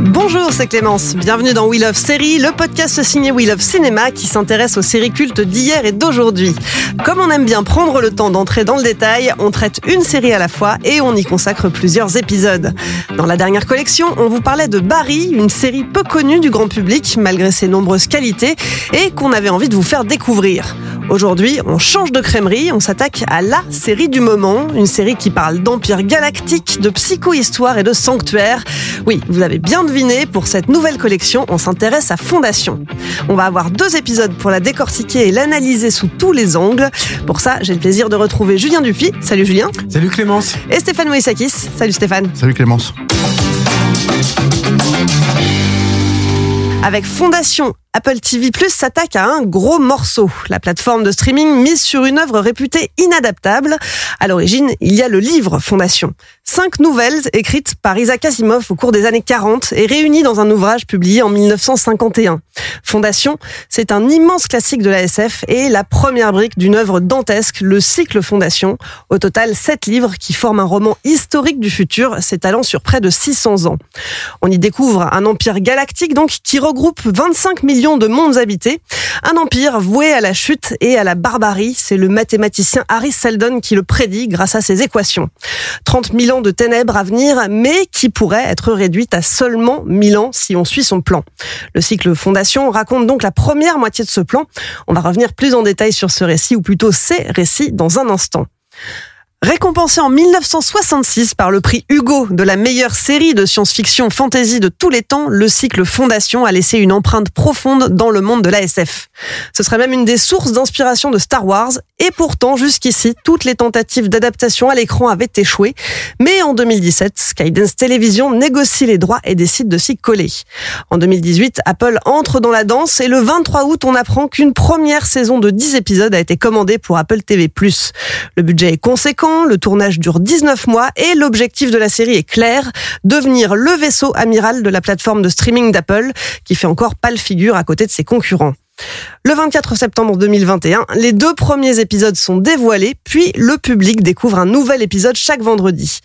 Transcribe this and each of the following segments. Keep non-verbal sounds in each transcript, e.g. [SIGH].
Bonjour, c'est Clémence. Bienvenue dans We Love Série, le podcast signé We Love Cinéma qui s'intéresse aux séries cultes d'hier et d'aujourd'hui. Comme on aime bien prendre le temps d'entrer dans le détail, on traite une série à la fois et on y consacre plusieurs épisodes. Dans la dernière collection, on vous parlait de Barry, une série peu connue du grand public malgré ses nombreuses qualités et qu'on avait envie de vous faire découvrir. Aujourd'hui, on change de crèmerie, on s'attaque à la série du moment, une série qui parle d'empire galactique, de psycho-histoire et de sanctuaire. Oui, vous avez bien deviné, pour cette nouvelle collection, on s'intéresse à Fondation. On va avoir deux épisodes pour la décortiquer et l'analyser sous tous les angles. Pour ça, j'ai le plaisir de retrouver Julien Dupy. Salut Julien. Salut Clémence. Et Stéphane Moïsakis. Salut Stéphane. Salut Clémence. Avec Fondation, Apple TV Plus s'attaque à un gros morceau. La plateforme de streaming mise sur une œuvre réputée inadaptable. À l'origine, il y a le livre Fondation. Cinq nouvelles écrites par Isaac Asimov au cours des années 40 et réunies dans un ouvrage publié en 1951. Fondation, c'est un immense classique de la SF et la première brique d'une œuvre dantesque, le cycle Fondation. Au total, sept livres qui forment un roman historique du futur, s'étalant sur près de 600 ans. On y découvre un empire galactique donc qui regroupe 25 millions de mondes habités. Un empire voué à la chute et à la barbarie. C'est le mathématicien Harry Seldon qui le prédit grâce à ses équations. 30 000 ans de ténèbres à venir, mais qui pourraient être réduites à seulement 1000 ans si on suit son plan. Le cycle Fondation raconte donc la première moitié de ce plan. On va revenir plus en détail sur ce récit, ou plutôt ces récits, dans un instant. Récompensé en 1966 par le prix Hugo de la meilleure série de science-fiction fantasy de tous les temps, le cycle Fondation a laissé une empreinte profonde dans le monde de l'ASF. Ce serait même une des sources d'inspiration de Star Wars, et pourtant jusqu'ici, toutes les tentatives d'adaptation à l'écran avaient échoué. Mais en 2017, Skydance Television négocie les droits et décide de s'y coller. En 2018, Apple entre dans la danse et le 23 août, on apprend qu'une première saison de 10 épisodes a été commandée pour Apple TV+. Le budget est conséquent le tournage dure 19 mois et l'objectif de la série est clair, devenir le vaisseau amiral de la plateforme de streaming d'Apple qui fait encore pâle figure à côté de ses concurrents. Le 24 septembre 2021, les deux premiers épisodes sont dévoilés, puis le public découvre un nouvel épisode chaque vendredi.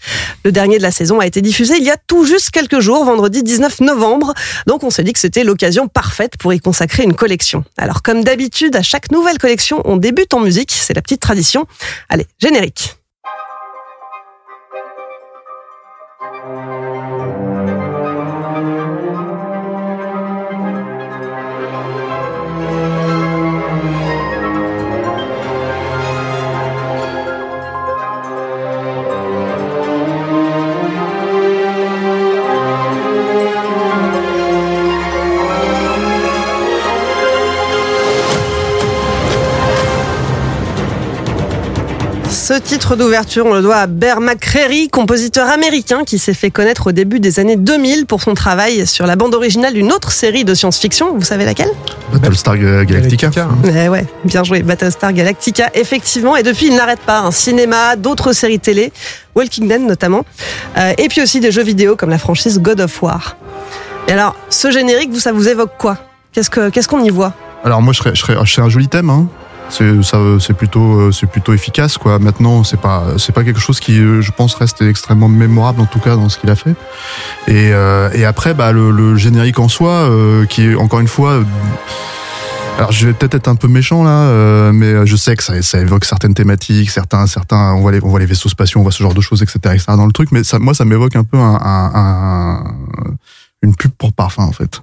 Le dernier de la saison a été diffusé il y a tout juste quelques jours, vendredi 19 novembre, donc on s'est dit que c'était l'occasion parfaite pour y consacrer une collection. Alors comme d'habitude, à chaque nouvelle collection, on débute en musique, c'est la petite tradition. Allez, générique. Ce titre d'ouverture, on le doit à Bear McCreary, compositeur américain qui s'est fait connaître au début des années 2000 pour son travail sur la bande originale d'une autre série de science-fiction. Vous savez laquelle? Battlestar Galactica. Eh ouais, bien joué, Battlestar Galactica, effectivement. Et depuis, il n'arrête pas un cinéma, d'autres séries télé, Walking Dead notamment, euh, et puis aussi des jeux vidéo comme la franchise God of War. Et alors, ce générique, vous, ça vous évoque quoi? Qu'est-ce que qu'est-ce qu'on y voit? Alors moi, je serais, je serais, je serais un joli thème. Hein. C'est ça, c'est plutôt, c'est plutôt efficace quoi. Maintenant, c'est pas, c'est pas quelque chose qui, je pense, reste extrêmement mémorable en tout cas dans ce qu'il a fait. Et, euh, et après, bah, le, le générique en soi, euh, qui est encore une fois Alors je vais peut-être être un peu méchant là, euh, mais je sais que ça, ça évoque certaines thématiques, certains, certains, on voit les, on voit les vaisseaux spatiaux, on voit ce genre de choses, etc., etc. dans le truc, mais ça, moi ça m'évoque un peu un, un, un une pub pour parfum en fait.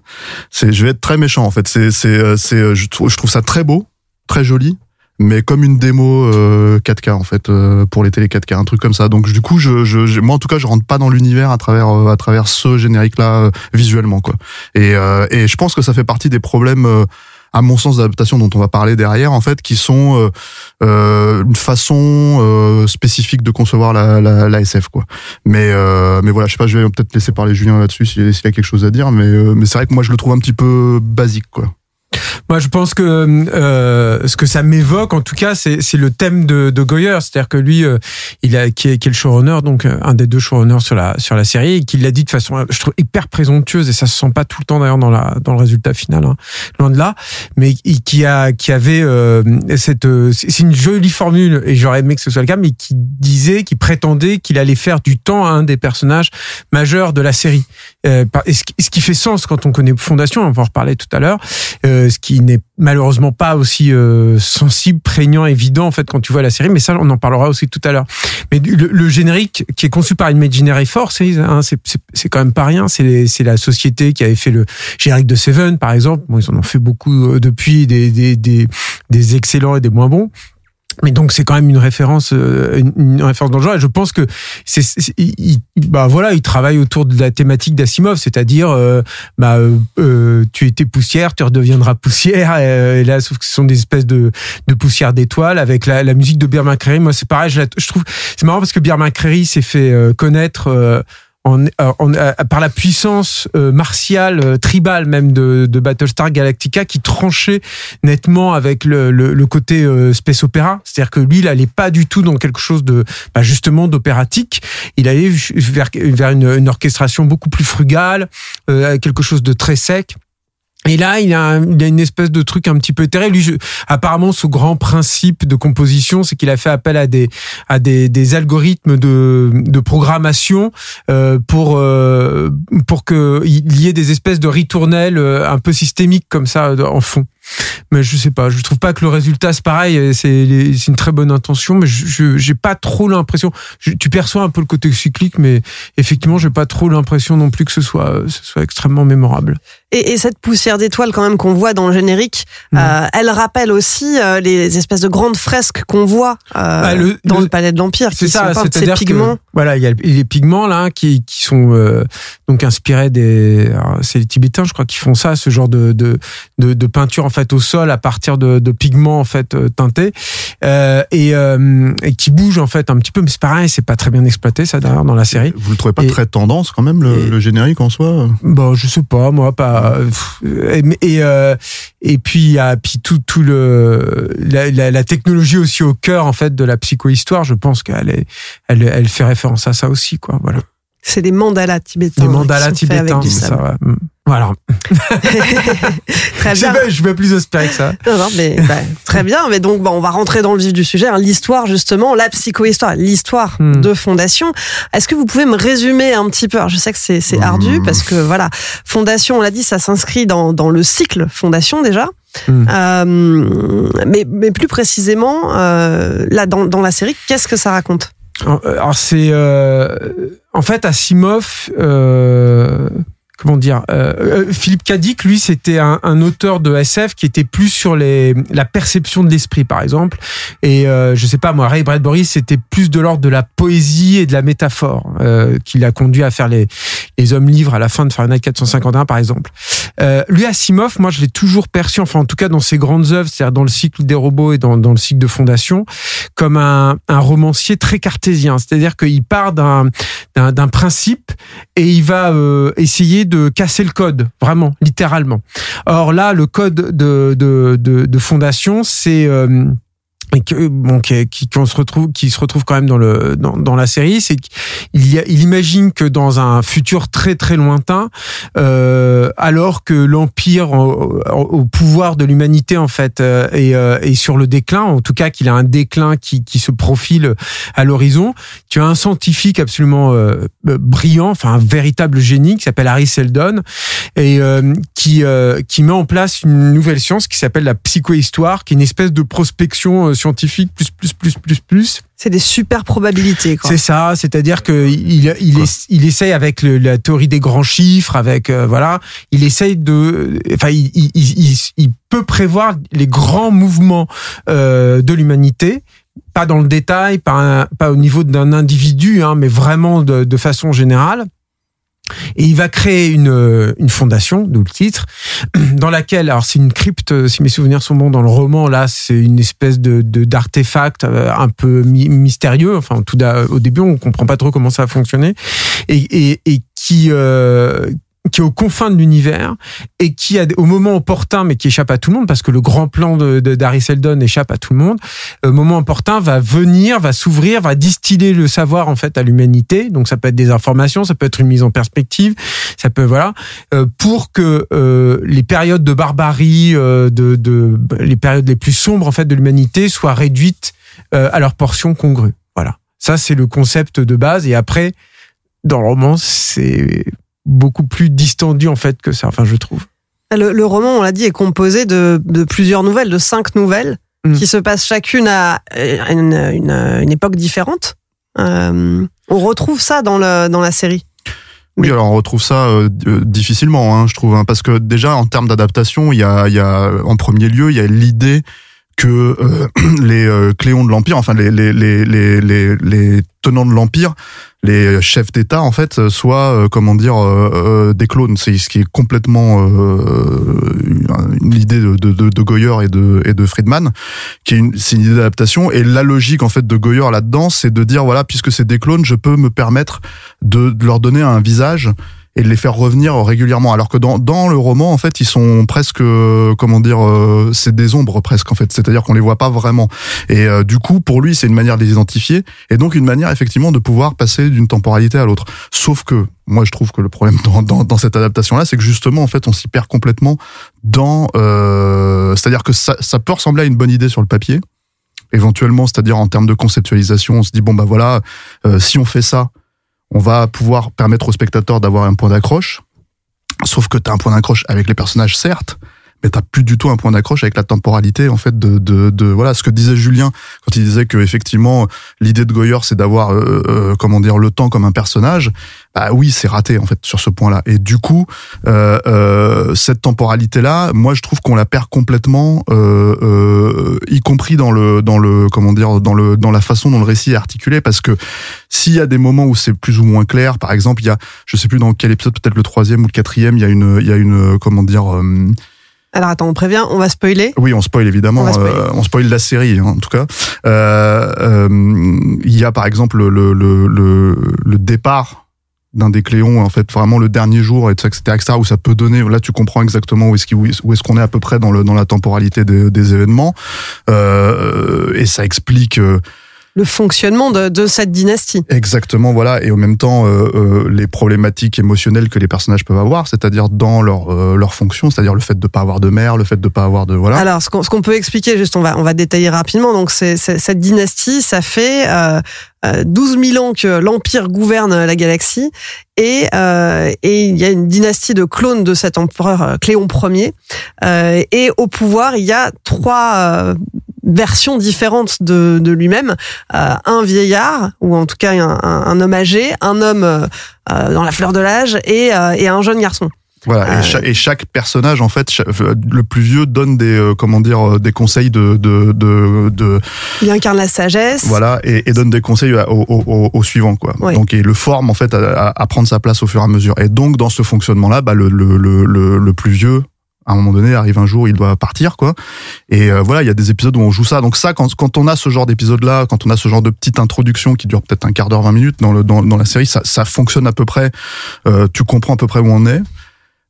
C'est, je vais être très méchant en fait. C'est, c'est, c'est, je trouve ça très beau, très joli, mais comme une démo euh, 4K en fait euh, pour les télé 4K, un truc comme ça. Donc du coup, je, je, moi en tout cas, je rentre pas dans l'univers à travers euh, à travers ce générique là euh, visuellement quoi. Et, et je pense que ça fait partie des problèmes à mon sens d'adaptation dont on va parler derrière en fait qui sont euh, une façon spécifique de concevoir la, la, la SF quoi mais mais voilà je sais pas je vais peut-être laisser parler Julien là-dessus s'il y a quelque chose à dire mais mais c'est vrai que moi je le trouve un petit peu basique quoi moi, je pense que euh, ce que ça m'évoque, en tout cas, c'est le thème de, de Goyer, c'est-à-dire que lui, euh, il a qui est, qui est, le showrunner, donc euh, un des deux showrunners sur la sur la série, et qu'il l'a dit de façon, je trouve hyper présomptueuse, et ça se sent pas tout le temps d'ailleurs dans la dans le résultat final, hein, loin de là, mais qui a qui avait euh, cette, c'est une jolie formule, et j'aurais aimé que ce soit le cas, mais qui disait, qui prétendait qu'il allait faire du temps à un des personnages majeurs de la série, euh, ce qui fait sens quand on connaît Fondation, on va en reparler tout à l'heure. Euh, ce qui n'est malheureusement pas aussi euh, sensible, prégnant, évident en fait quand tu vois la série. Mais ça, on en parlera aussi tout à l'heure. Mais le, générique qui est conçu par Imaginary Force, hein, c'est quand même pas rien. C'est la société qui avait fait le générique de Seven, par exemple. Bon, ils en ont fait beaucoup euh, depuis, des, des, des, des excellents et des moins bons. Mais donc c'est quand même une référence, euh, une, référence dans je pense que c'est, bah voilà, il travaille autour de la thématique d'Asimov, c'est-à-dire, euh, bah, euh, tu étais poussière, tu redeviendras poussière. Et, là, sauf que ce sont des espèces de, de poussière d'étoiles avec la, la, musique de Birman McCreary. Moi, c'est pareil. Je, je trouve, c'est marrant parce que Birman McCreary s'est fait connaître en, en, par la puissance euh, martiale, euh, tribale même de, de, Battlestar Galactica, qui tranchait nettement avec le, le, le côté euh, space opéra. C'est-à-dire que lui, il allait pas du tout dans quelque chose de bah, justement d'opératique. Il allait vers, vers une, une, orchestration beaucoup plus frugale, quelque chose de très sec. Et là, il a, il a une espèce de truc un petit peu éthéré. Lui, apparemment, ce grand principe de composition, c'est qu'il a fait appel à des à des, des algorithmes de, de programmation euh, pour euh, pour que il y ait des espèces de ritournelles euh, un peu systémiques comme ça en fond mais je sais pas, je trouve pas que le résultat c'est pareil, c'est une très bonne intention, mais je j'ai pas trop l'impression. Tu perçois un peu le côté cyclique, mais effectivement, j'ai pas trop l'impression non plus que ce soit ce soit extrêmement mémorable. Et, et cette poussière d'étoiles quand même qu'on voit dans le générique, mmh. euh, elle rappelle aussi euh, les espèces de grandes fresques qu'on voit euh, bah, le, dans le, palais de l'Empire. C'est ça, c'est-à-dire pigments. voilà, il y a les pigments là qui, qui sont euh, donc inspirés des, c'est les Tibétains, je crois, qui font ça, ce genre de de, de, de peinture en fait au sol à partir de, de pigments en fait euh, teintés euh, et, euh, et, qui bouge en fait un petit peu. Mais c'est pareil, c'est pas très bien exploité ça d'ailleurs dans la série. Vous le trouvez pas très tendance quand même le, le, générique en soi? Bon, je sais pas, moi pas. Et et, et puis il y a puis tout tout le la, la, la, technologie aussi au cœur en fait de la psychohistoire. Je pense qu'elle est elle elle fait référence à ça aussi quoi. Voilà. C'est des mandalas tibétains. Des mandalas tibétains, ça. Ouais. Mm. Voilà. [LAUGHS] très bien. Je vais plus espérer que ça. Non, non, mais bah, très bien. Mais donc, bah, on va rentrer dans le vif du sujet. Hein. L'histoire, justement, la psychohistoire, l'histoire hmm. de Fondation. Est-ce que vous pouvez me résumer un petit peu? Alors, Je sais que c'est c'est ardu hmm. parce que voilà, Fondation, on l'a dit, ça s'inscrit dans dans le cycle Fondation déjà. Euh, mais mais plus précisément, euh, là dans dans la série, qu'est-ce que ça raconte? Alors c'est euh, en fait Asimov. Euh, comment dire euh, euh, Philippe Cadic lui c'était un, un, auteur de SF qui était plus sur les la perception de l'esprit par exemple. Et euh, je sais pas moi Ray Bradbury c'était plus de l'ordre de la poésie et de la métaphore euh, qui l'a conduit à faire les les hommes livres à la fin de Fahrenheit 451 par exemple. Euh, lui Asimov moi je l'ai toujours perçu enfin en tout cas dans ses grandes œuvres c'est-à-dire dans le cycle des robots et dans, dans le cycle de fondation comme un, un romancier très cartésien. C'est-à-dire qu'il part d'un principe et il va euh, essayer casser le code, vraiment, littéralement. Or là, le code de, de, de, de fondation, c'est... Euh, et que bon qui, qui se retrouve qui se retrouve quand même dans le dans, dans la série c'est qu'il il imagine que dans un futur très très lointain euh, alors que l'empire au, au pouvoir de l'humanité en fait euh, est, euh, est sur le déclin en tout cas qu'il a un déclin qui qui se profile à l'horizon tu as un scientifique absolument euh, brillant enfin un véritable génie qui s'appelle Harry Seldon et euh, qui euh, qui met en place une nouvelle science qui s'appelle la psychohistoire qui est une espèce de prospection scientifique plus plus plus plus plus C'est des super probabilités. C'est ça, c'est-à-dire que il il, Quoi es- il essaye avec le- la théorie des grands chiffres, avec euh, voilà, il essaye de, enfin, il, il, il, il peut prévoir les grands mouvements euh, de l'humanité, pas dans le détail, pas un- pas au niveau d'un individu, hein, mais vraiment de, de façon générale. Et il va créer une, euh, une fondation, d'où le titre, [CLEARS THROAT] dans laquelle, alors c'est une crypte, euh, si mes souvenirs sont bons, dans le roman, là, c'est une espèce de de- d'artefact euh, un peu mystérieux. Enfin, tout au début, on comprend pas trop comment ça a fonctionné, et, et, et qui euh, qui est aux confins de l'univers et qui a au moment opportun mais qui échappe à tout le monde parce que le grand plan de, de d'Harry Seldon échappe à tout le monde au moment opportun va venir va s'ouvrir va distiller le savoir en fait à l'humanité. Donc ça peut être des informations ça peut être une mise en perspective ça peut voilà euh, pour que euh, les périodes de barbarie euh, de, de les périodes les plus sombres en fait de l'humanité soient réduites euh, à leur portion congrue. Voilà. Ça c'est le concept de base. Et après dans le roman c'est beaucoup plus distendu en fait que ça enfin je trouve Le, le roman, on l'a dit, est composé de, de plusieurs nouvelles, de cinq nouvelles, Mm. qui se passent chacune à euh, une, une, une époque différente. Euh, on retrouve ça dans, le, dans la série. Oui, alors on retrouve ça euh, difficilement, hein, je trouve, hein, parce que déjà en termes d'adaptation, il y a, il y a en premier lieu, il y a l'idée que euh, [CLEARS THROAT] les euh, cléons de l'empire, enfin les les, les les les tenants de l'empire, les chefs d'État en fait, euh, soient euh, comment dire euh, euh, des clones. C'est ce qui est complètement une idée de, de, de, de Goyer et de et de Friedman, qui est une, c'est une idée d'adaptation. Et la logique en fait de Goyer là-dedans, c'est de dire voilà, puisque c'est des clones, je peux me permettre de, de leur donner un visage et de les faire revenir régulièrement. Alors que dans, dans le roman, en fait, ils sont presque, euh, comment dire, euh, c'est des ombres presque, en fait. C'est-à-dire qu'on les voit pas vraiment. Et euh, du coup, pour lui, c'est une manière de les identifier et donc une manière, effectivement, de pouvoir passer d'une temporalité à l'autre. Sauf que, moi, je trouve que le problème dans, dans, dans cette adaptation-là, c'est que justement, en fait, on s'y perd complètement dans, euh, c'est-à-dire que ça, ça peut ressembler à une bonne idée sur le papier. Éventuellement, c'est-à-dire en termes de conceptualisation, on se dit bon bah voilà, euh, si on fait ça, on va pouvoir permettre au spectateur d'avoir un point d'accroche. Sauf que tu un point d'accroche avec les personnages, certes, mais t'as plus du tout un point d'accroche avec la temporalité en fait de, de, de voilà ce que disait Julien quand il disait que effectivement l'idée de Goyer c'est d'avoir euh, euh, comment dire le temps comme un personnage. Bah oui c'est raté en fait sur ce point-là. Et du coup euh, euh, cette temporalité là moi je trouve qu'on la perd complètement euh, euh, y compris dans le dans le comment dire dans le dans la façon dont le récit est articulé. Parce que s'il y a des moments où c'est plus ou moins clair par exemple il y a je sais plus dans quel épisode peut-être le troisième ou le quatrième il y a une il y a une comment dire Alors attends, on prévient, on va spoiler? oui, on spoil évidemment. On euh, on spoil la série hein, en tout cas. Euh, euh, Il y a par exemple le, le, le, le départ d'un des Cléons, en fait, vraiment le dernier jour, et etc., etc., où ça peut donner, là, tu comprends exactement où est-ce qu'on est à peu près dans le dans la temporalité des, des événements, euh, et ça explique euh, Le fonctionnement de, de cette dynastie. exactement, voilà, et en même temps euh, euh, les problématiques émotionnelles que les personnages peuvent avoir, c'est-à-dire dans leur euh, leur fonction, c'est-à-dire le fait de pas avoir de mère, le fait de pas avoir de voilà. Alors, ce qu'on ce qu'on peut expliquer, juste, on va, on va détailler rapidement. Donc, c'est c'est- cette dynastie, ça fait euh, euh, 12 000 ans que l'Empire gouverne la galaxie. Et, euh, et il y a une dynastie de clones de cet empereur euh, Cléon Ier. Euh, et au pouvoir, il y a trois euh, versions différentes de, de lui-même. Euh, un vieillard, ou en tout cas un, un- un homme âgé, un homme euh, euh, dans la fleur de l'âge et, euh, et un jeune garçon. Voilà, Euh, et, et chaque personnage, en fait, cha- le plus vieux donne des, euh, comment dire, euh, des conseils de, de, de, de- Il incarne la sagesse. voilà, et, et donne des conseils au, au, au- suivant, quoi. Oui. Donc, et le forme, en fait, à, à- prendre sa place au fur et à mesure. Et donc, dans ce fonctionnement-là, bah, le, le, le, le, le plus vieux, à un moment donné, arrive un jour, il doit partir, quoi. Et euh, voilà, il y a des épisodes où on joue ça. Donc ça, quand, quand on a ce genre d'épisode-là, quand on a ce genre de petite introduction qui dure peut-être un quart d'heure, 20 minutes dans, le, dans, dans la série, ça, ça fonctionne à peu près. euh, tu comprends à peu près où on est.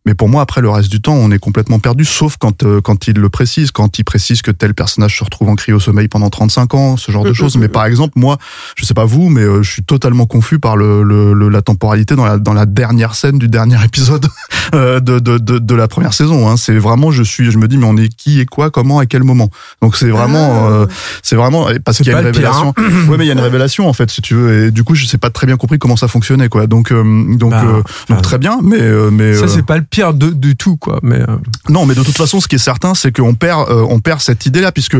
Mais pour moi, après le reste du temps, on est complètement perdu, sauf quand euh, quand il le précise, quand il précise que tel personnage se retrouve en cryosommeil sommeil pendant 35 ans, ce genre de choses. Mais par exemple, moi, je sais pas vous, mais euh, je suis totalement confus par le, le, le- la temporalité dans la dans la dernière scène du dernier [LAUGHS] épisode euh, de, de, de, de la première saison. Hein. C'est vraiment, je suis, je me dis, mais on est qui et quoi, comment, à quel moment? Donc c'est vraiment, Ah. euh, c'est vraiment parce qu'il y a une le pire, révélation. [CLEARS THROAT] ouais, mais il y a une révélation en fait, si tu veux. Et du coup, je sais pas très bien compris comment ça fonctionnait, quoi. Donc euh, donc Bah, euh, donc euh, très bien, mais euh, mais Ça, euh, c'est pas le pire de, tout, quoi. Mais euh, non, mais de toute façon, ce qui est certain, c'est qu'on perd, euh, on perd cette idée-là, puisque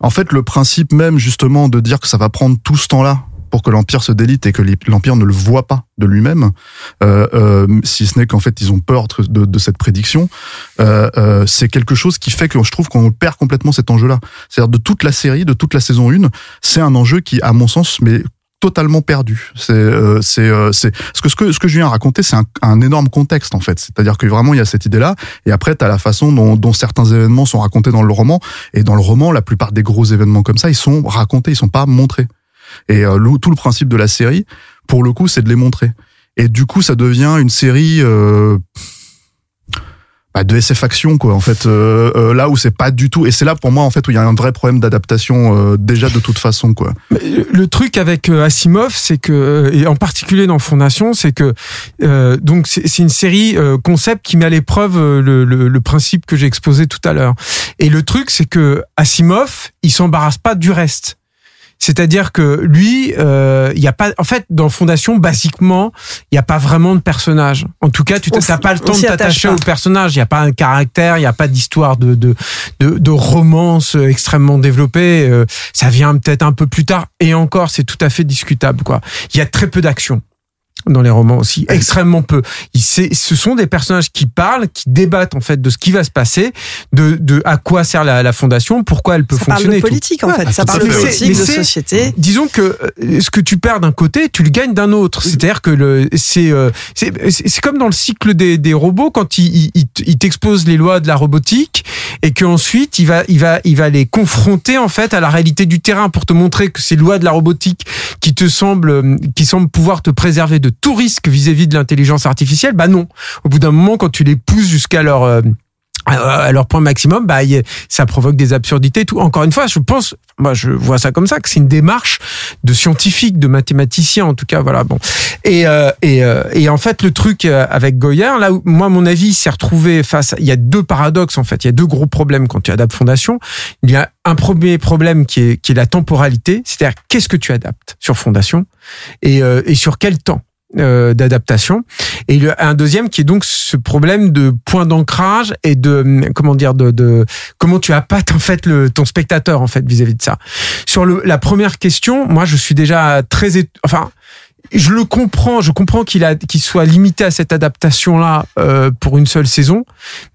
en fait, le principe même justement de dire que ça va prendre tout ce temps-là pour que l'empire se délite et que l'empire ne le voit pas de lui-même, euh, euh, si ce n'est qu'en fait ils ont peur de, de cette prédiction, euh, euh, c'est quelque chose qui fait que je trouve qu'on perd complètement cet enjeu-là. C'est-à-dire de toute la série, de toute la saison 1, c'est un enjeu qui, à mon sens, mais totalement perdu. C'est euh, c'est euh, c'est ce que ce que ce que je viens raconter, c'est un, un énorme contexte en fait. C'est-à-dire que vraiment il y a cette idée-là, et après tu la façon dont, dont certains événements sont racontés dans le roman. Et dans le roman, la plupart des gros événements comme ça, ils sont racontés, ils sont pas montrés. Et euh, tout le principe de la série, pour le coup, c'est de les montrer. Et du coup, ça devient une série euh, bah, de SF action, quoi. En fait, euh, euh, là où c'est pas du tout. Et c'est là pour moi, en fait, où il y a un vrai problème d'adaptation euh, déjà de toute façon, quoi. Le truc avec euh, Asimov, c'est que, euh, et en particulier dans Fondation, c'est que euh, donc c'est une série concept qui met à l'épreuve le, le, le principe que j'ai exposé tout à l'heure. Et le truc, c'est que Asimov, il s'embarrasse pas du reste. C'est-à-dire que lui, euh, il y a pas, en fait, dans Fondation, basiquement, il y a pas vraiment de personnage. En tout cas, tu n'as pas le temps de t'attacher au personnage. Il y a pas un caractère, il y a pas d'histoire de, de de de romance euh, extrêmement développée. Euh, ça vient peut-être un peu plus tard. Et encore, c'est tout à fait discutable, quoi. Il y a très peu d'action dans les romans aussi, extrêmement peu. Il sait- ce sont des personnages qui parlent, qui débattent en fait de ce qui va se passer, de, de à quoi sert la, la fondation, pourquoi elle peut Ça parle fonctionner. de et tout. politique en Ouais, fait, ça parle de fait, politique, de société. Disons que euh, ce que tu perds d'un côté, tu le gagnes d'un autre. C'est-à-dire que le, c'est, euh, c'est, c'est c'est comme dans le cycle des, des robots quand il, il, il t- il t'expose les lois de la robotique et qu'ensuite il va, il va, il va les confronter en fait à la réalité du terrain pour te montrer que ces lois de la robotique qui te semblent, euh, qui semblent pouvoir te préserver de tout risque vis-à-vis de l'intelligence artificielle, bah non. Au bout d'un moment, quand tu les pousses jusqu'à leur euh, à leur point maximum, bah, ça provoque des absurdités. Tout. Encore une fois, je pense, moi, je vois ça comme ça, que c'est une démarche de scientifique, de mathématicien, en tout cas, voilà. Bon, et euh, et, euh, et en fait, le truc avec Goyer, là où moi, mon avis, s'est retrouvé face. à- Il y a deux paradoxes en fait. Il y a deux gros problèmes quand tu adaptes Fondation. Il y a un premier problème qui est qui est la temporalité, c'est-à-dire qu'est-ce que tu adaptes sur Fondation et et sur quel temps? Euh, d'adaptation et le, un deuxième qui est donc ce problème de point d'ancrage et de hum, comment dire de, de comment tu appâtes en fait le ton spectateur en fait vis-à-vis de ça sur le, la première question moi je suis déjà très enfin je le comprends, je comprends qu'il a qu'il soit limité à cette adaptation là pour une seule saison,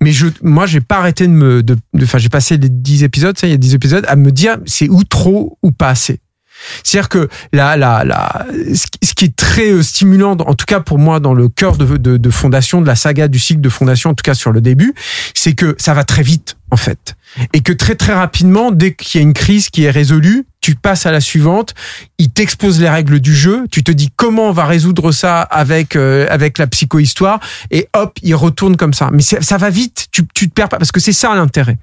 mais je moi j'ai pas arrêté de me de- enfin j'ai passé les 10 épisodes, ça il y a 10 épisodes à me dire c'est ou trop ou pas assez. C'est-à-dire que la, la, la, ce qui- est très euh, stimulant, en tout cas pour moi, dans le cœur de, de, Fondation, de la saga du cycle de Fondation, en tout cas sur le début, c'est que ça va très vite, en fait. Et que très très rapidement, dès qu'il y a une crise qui est résolue, tu passes à la suivante, il t'expose les règles du jeu, tu te dis comment on va résoudre ça avec euh, avec la psychohistoire, et hop, il retourne comme ça. Mais ça va vite, tu, tu te perds pas, parce que c'est ça l'intérêt.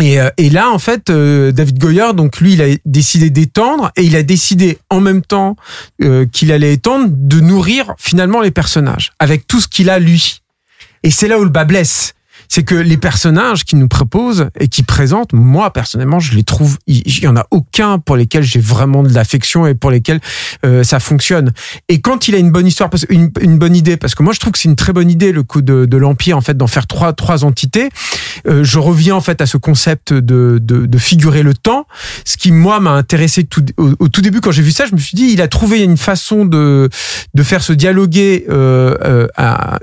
Et, euh, et là, en fait, euh, David Goyer, donc lui, il a décidé d'étendre et il a décidé en même temps euh, qu'il allait étendre de nourrir finalement les personnages avec tout ce qu'il a lui. Et c'est là où le bas blesse. C'est que les personnages qu'il nous propose et qu'il présente, moi personnellement, je les trouve, il y en a aucun pour lesquels j'ai vraiment de l'affection et pour lesquels euh, ça fonctionne. Et quand il a une bonne histoire, une, une bonne idée, parce que moi je trouve que c'est une très bonne idée le coup de, de l'empire en fait d'en faire trois trois entités. Euh, je reviens en fait à ce concept de, de, de figurer le temps. Ce qui moi m'a intéressé tout, au, tout début quand j'ai vu ça, je me suis dit il a trouvé une façon de de faire se dialoguer euh, euh,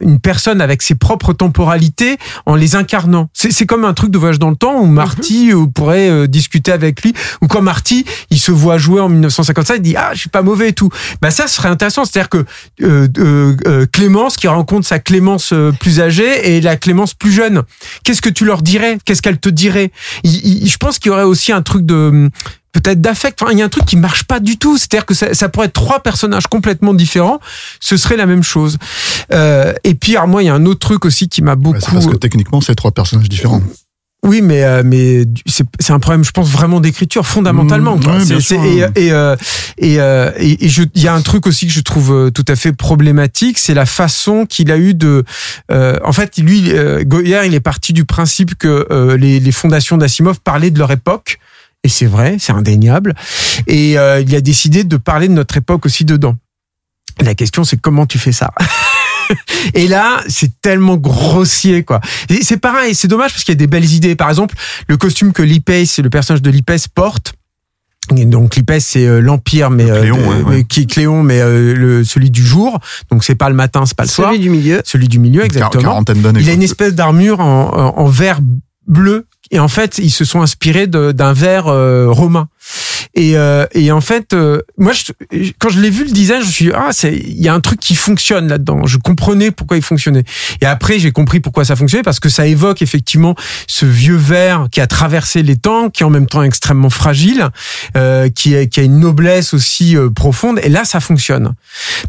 une personne avec ses propres temporalités les incarnant. C'est comme un truc de voyage dans le temps où Marty euh, pourrait euh, discuter avec lui ou quand Marty il se voit jouer en 1955 il dit ah je suis pas mauvais et tout. Bah ça serait intéressant, c'est-à-dire que euh, euh, Clémence qui rencontre sa Clémence plus âgée et la Clémence plus jeune. Qu'est-ce que tu leur dirais? Qu'est-ce qu'elle te dirait? Je pense qu'il y aurait aussi un truc de peut-être d'affect. Enfin, il y a un truc qui marche pas du tout. C'est-à-dire que ça, ça, pourrait être trois personnages complètement différents. Ce serait la même chose. Euh, et puis, alors moi, il y a un autre truc aussi qui m'a beaucoup. Parce que techniquement, c'est trois personnages différents. Oui, mais euh, mais c'est un problème, je pense vraiment d'écriture fondamentalement. Mmh, ouais, c'est et et euh, et, euh, et, je il y a un truc aussi que je trouve euh, tout à fait problématique, c'est la façon qu'il a eu de. Euh, en fait, lui, Goyer, il est parti du principe que les, les fondations d'Asimov parlaient de leur époque. Et c'est vrai, c'est indéniable. Et il a décidé de parler de notre époque aussi dedans. La question, c'est comment tu fais ça? [LAUGHS] Et là, c'est tellement grossier, quoi. Et c'est pareil, c'est dommage parce qu'il y a des belles idées. Par exemple, le costume que Lipès, le personnage de Lipès porte. Et donc Lipès c'est l'empire mais Cléon, euh, ouais, ouais. qui est Cléon mais euh, le celui du jour donc c'est pas le matin c'est pas le soir Celui du milieu. celui du milieu exactement il a une espèce d'armure en, en, en verre bleu et en fait ils se sont inspirés d'un verre euh, romain. Et, euh, et en fait euh, moi je, quand je l'ai vu le design je me suis dit, ah c'est il y a un truc qui fonctionne là-dedans. Je comprenais pourquoi il fonctionnait. Et après j'ai compris pourquoi ça fonctionnait parce que ça évoque effectivement ce vieux verre qui a traversé les temps qui est en même temps extrêmement fragile euh, qui, a, qui a une noblesse aussi euh, profonde. Et là ça fonctionne.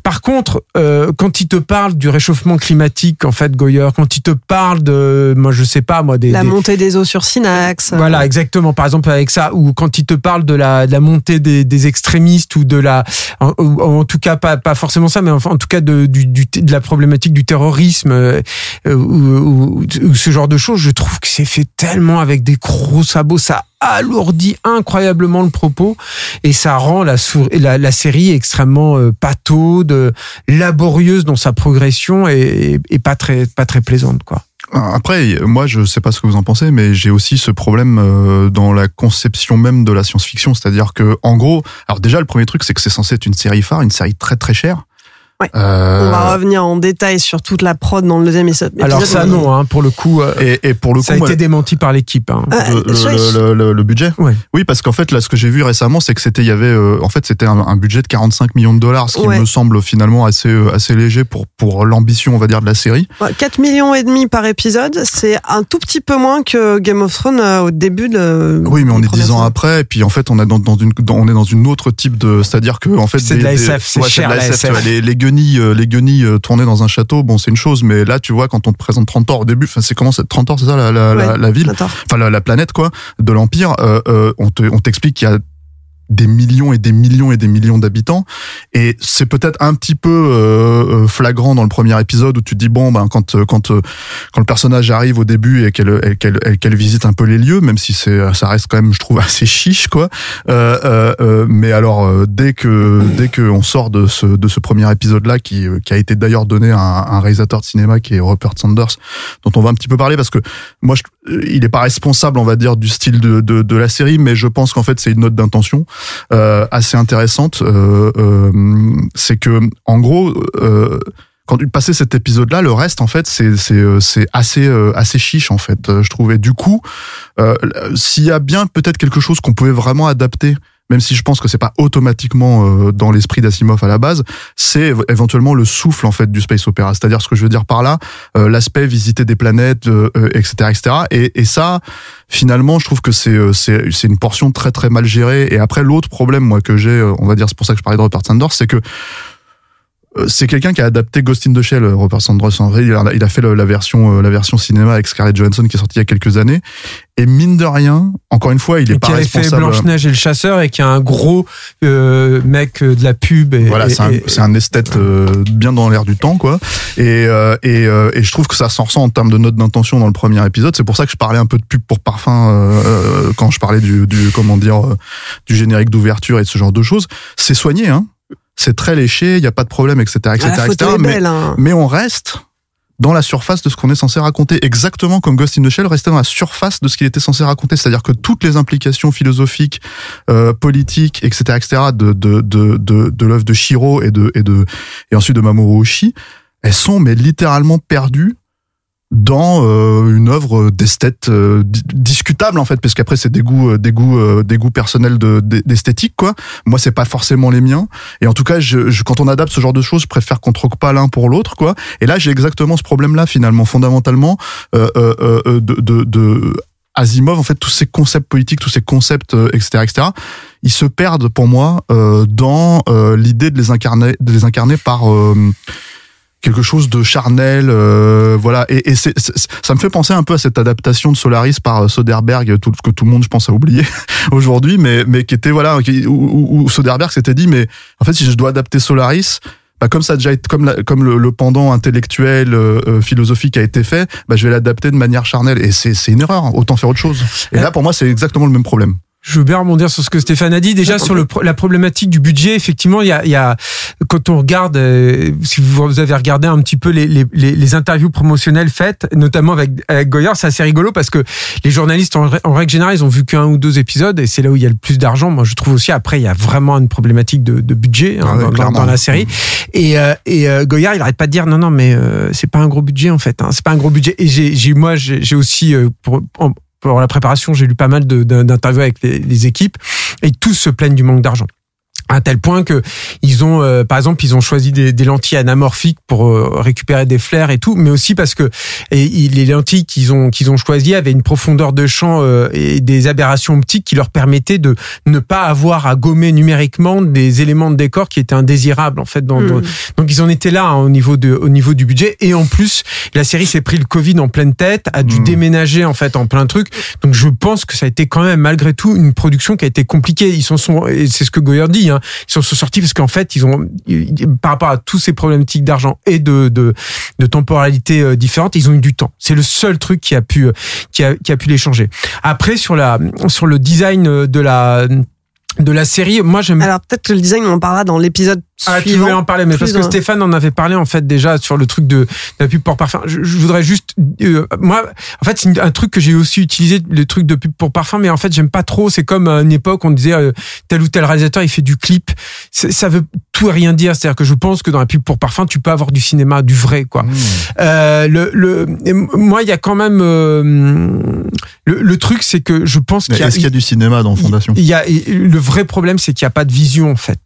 Par contre euh, quand il te parle du réchauffement climatique en fait Goyer quand il te parle de moi je sais pas moi des, La des- montée des eaux sur Voilà, exactement. Par exemple, avec ça, ou quand il te parle de la, montée des, extrémistes ou de la, en, ou- en tout cas pas, forcément ça, mais en tout cas de, la problématique du terrorisme euh, euh, ou, ce genre de choses, je trouve que c'est fait tellement avec des gros sabots, ça alourdit incroyablement le propos et ça rend la série extrêmement euh, pataude, euh, laborieuse dans sa progression et, et pas très pas très plaisante quoi. Après, moi, je sais pas ce que vous en pensez, mais j'ai aussi ce problème euh, dans la conception même de la science-fiction, c'est-à-dire que, en gros, alors déjà, le premier truc, c'est que c'est censé être une série phare, une série très très chère. Ouais. Euh, On va revenir en détail sur toute la prod dans le deuxième épisode. Alors ça non, hein, pour le coup. euh, et, et pour le coup, Ça a été démenti par l'équipe. Hein. Ah, le, je- le- le- le budget Ouais. Oui, parce qu'en fait, là, ce que j'ai vu récemment, c'est que c'était, il y avait, euh, en fait, c'était un, un budget de 45 millions de dollars, ce qui Ouais. me semble finalement assez, euh, assez léger pour, pour l'ambition, on va dire, de la série. Ouais, 4 millions et demi par épisode, c'est un tout petit peu moins que Game of Thrones euh, au début de. Oui, mais on est premières dix ans saisons. après, et puis en fait, on est dans, dans une, dans- on est dans une autre type de, c'est-à-dire que en fait, C'est de la SF, c'est cher, de la SF. les, les guenilles, euh, les guenilles euh, tournées dans un château, bon, c'est une chose, mais là, tu vois, quand on te présente 30 ans au début, enfin, c'est comment, c'est 30 ans, c'est ça, la, la, la, Ouais, la ville, enfin, la, la planète, quoi, de l'Empire, euh, euh, on te, on t'explique qu'il y a des millions et des millions et des millions d'habitants. Et c'est peut-être un petit peu euh, euh, flagrant dans le premier épisode où tu dis bon ben quand euh, quand euh, quand le personnage arrive au début et qu'elle qu'elle et qu'elle visite un peu les lieux même si c'est ça reste quand même je trouve [LAUGHS] assez chiche quoi. Euh, euh, mais alors dès que dès que on sort de ce de ce premier épisode là qui qui a été d'ailleurs donné à un, un réalisateur de cinéma qui est Rupert Sanders dont on va un petit peu parler parce que moi il est pas responsable on va dire du style de de, de la série mais je pense qu'en fait c'est une note d'intention assez intéressante. Euh, euh, c'est que, en gros, euh, quand tu passais cet épisode-là, le reste, en fait, c'est c'est euh, assez euh, assez chiche, en fait, euh, je trouvais. Du coup, euh, s'il y a bien peut-être quelque chose qu'on pouvait vraiment adapter. Même si je pense que c'est pas automatiquement euh, dans l'esprit d'Asimov à la base, c'est éve- éventuellement le souffle en fait du space opéra. C'est-à-dire ce que je veux dire par là, euh, l'aspect visiter des planètes, euh, euh, etc., etc. Et, et ça, finalement, je trouve que c'est c'est une portion très très mal gérée. Et après, l'autre problème, moi, que j'ai, on va dire, c'est pour ça que je parlais de Rupert Sanders, c'est que c'est quelqu'un qui a adapté Ghost in the Shell, euh, Rupert Sanders. En vrai, il a, il a fait la version, euh, la version cinéma avec Scarlett Johansson qui est sortie il y a quelques années. Et mine de rien, encore une fois, il est Et pas qui avait fait. Blanche Neige et le chasseur et qui a un gros euh, mec euh, de la pub. Et, Voilà, c'est un, esthète euh, bien dans l'air du temps, quoi. Et, euh, et, euh, et je trouve que ça s'en ressent en termes de note d'intention dans le premier épisode. C'est pour ça que je parlais un peu de pub pour parfum euh, euh, quand je parlais du, du comment dire euh, du générique d'ouverture et de ce genre de choses. C'est soigné, hein. C'est très léché, il y a pas de problème, etc., etc., Ah, etc. est mais, belle. hein. mais on reste dans la surface de ce qu'on est censé raconter, exactement comme Ghost in the Shell restait dans la surface de ce qu'il était censé raconter, c'est-à-dire que toutes les implications philosophiques, euh, politiques, etc., etc., de de de de, de l'œuvre de Shiro et de et de et ensuite de Mamoru Oshii, elles sont mais littéralement perdues dans euh, une œuvre d'esthète euh, di- discutable en fait parce qu'après c'est des goûts euh, des goûts euh, des goûts personnels de d'esthétique quoi moi c'est pas forcément les miens et en tout cas je, je- quand on adapte ce genre de choses je préfère qu'on troque pas l'un pour l'autre quoi et là j'ai exactement ce problème là finalement fondamentalement euh, de, de, de Asimov, en fait, tous ces concepts politiques, tous ces concepts, euh, etc., etc., ils se perdent pour moi euh, dans euh, l'idée de les incarner, de les incarner par quelque chose de charnel, euh, voilà. Et, et c'est- ça me fait penser un peu à cette adaptation de Solaris par euh, Soderbergh, tout que tout le monde, je pense, a oublié [LAUGHS] aujourd'hui, mais mais qui était voilà, où, Soderbergh s'était dit, mais en fait, si je dois adapter Solaris, bah, comme ça a déjà été, comme, comme le, le pendant intellectuel, euh, euh, philosophique a été fait, bah, je vais l'adapter de manière charnelle. Et c'est, c'est une erreur. hein. Autant faire autre chose. Et là, pour moi, c'est exactement le même problème. Je veux bien rebondir sur ce que Stéphane a dit. Déjà sur le, la problématique du budget, effectivement, il y a, y a quand on regarde, euh, si vous avez regardé un petit peu les, les, les, interviews promotionnelles faites, notamment avec, avec Goyer, c'est assez rigolo parce que les journalistes, en, rè- en règle générale, ils ont vu qu'un ou deux épisodes et c'est là où il y a le plus d'argent. Moi, je trouve aussi. Après, il y a vraiment une problématique de, de budget hein, Ah ouais, dans- la série. Et, euh, et euh, Goyard, il arrête pas de dire non, non, mais euh, c'est pas un gros budget en fait. Hein, c'est pas un gros budget. Et j'ai, moi, j'ai j'ai aussi euh, pour, en- pour la préparation, j'ai lu pas mal d'interviews avec les équipes et tous se plaignent du manque d'argent. À tel point que ils ont, euh, par exemple, ils ont choisi des, des lentilles anamorphiques pour euh, récupérer des flares et tout, mais aussi parce que et, les lentilles qu'ils ont qu'ils ont choisies avaient une profondeur de champ euh, et des aberrations optiques qui leur permettaient de ne pas avoir à gommer numériquement des éléments de décor qui étaient indésirables en fait. Dans, dans- Mm. donc ils en étaient là hein, au niveau de au niveau du budget et en plus la série s'est pris le Covid en pleine tête, a dû Mm. déménager en fait en plein truc. Donc je pense que ça a été quand même malgré tout une production qui a été compliquée. Ils s'en sont et c'est ce que Goyer dit, hein, ils s'en sont sortis parce qu'en fait ils ont ils- par rapport à tous ces problématiques d'argent et de de, de temporalité euh, différentes, ils ont eu du temps. C'est le seul truc qui a pu euh, qui a qui a pu les changer. Après sur la sur le design euh, de la de la série, moi j'aime Alors peut-être que le design, on en parlera dans l'épisode ah, tu voulais en parler, mais parce que Stéphane en avait parlé en fait déjà sur le truc de, de la pub pour parfum. Je, je voudrais juste, euh, moi, en fait, c'est un truc que j'ai aussi utilisé, le truc de pub pour parfum, mais en fait, j'aime pas trop. C'est comme à une époque, on disait euh, tel ou tel réalisateur, il fait du clip. Ça veut tout et rien dire. C'est-à-dire que je pense que dans la pub pour parfum, tu peux avoir du cinéma, du vrai, quoi. Euh, le, le, moi, il y a quand même euh, le, le truc, c'est que je pense qu'il y a, Est-ce qu'il y a du cinéma dans Fondation? il y a le vrai problème, c'est qu'il n'y a pas de vision en fait.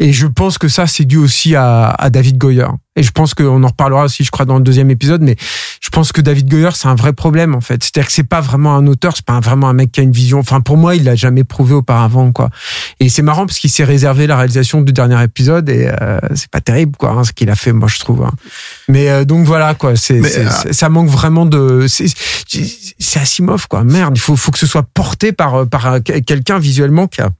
Et je pense que ça, c'est dû aussi à, à David Goyer. Et je pense qu'on en reparlera aussi, je crois, dans le deuxième épisode. Mais je pense que David Goyer, c'est un vrai problème en fait. C'est-à-dire que c'est pas vraiment un auteur, c'est pas vraiment un mec qui a une vision. Enfin, pour moi, il l'a jamais prouvé auparavant, quoi. Et c'est marrant parce qu'il s'est réservé la réalisation du dernier épisode et euh, c'est pas terrible, quoi, hein, ce qu'il a fait, moi, je trouve. hein. Mais euh, donc voilà, quoi. C'est, euh, ça manque vraiment de. C'est, c'est Asimov, quoi. Merde, il faut, faut que ce soit porté par par un- quelqu'un visuellement qui a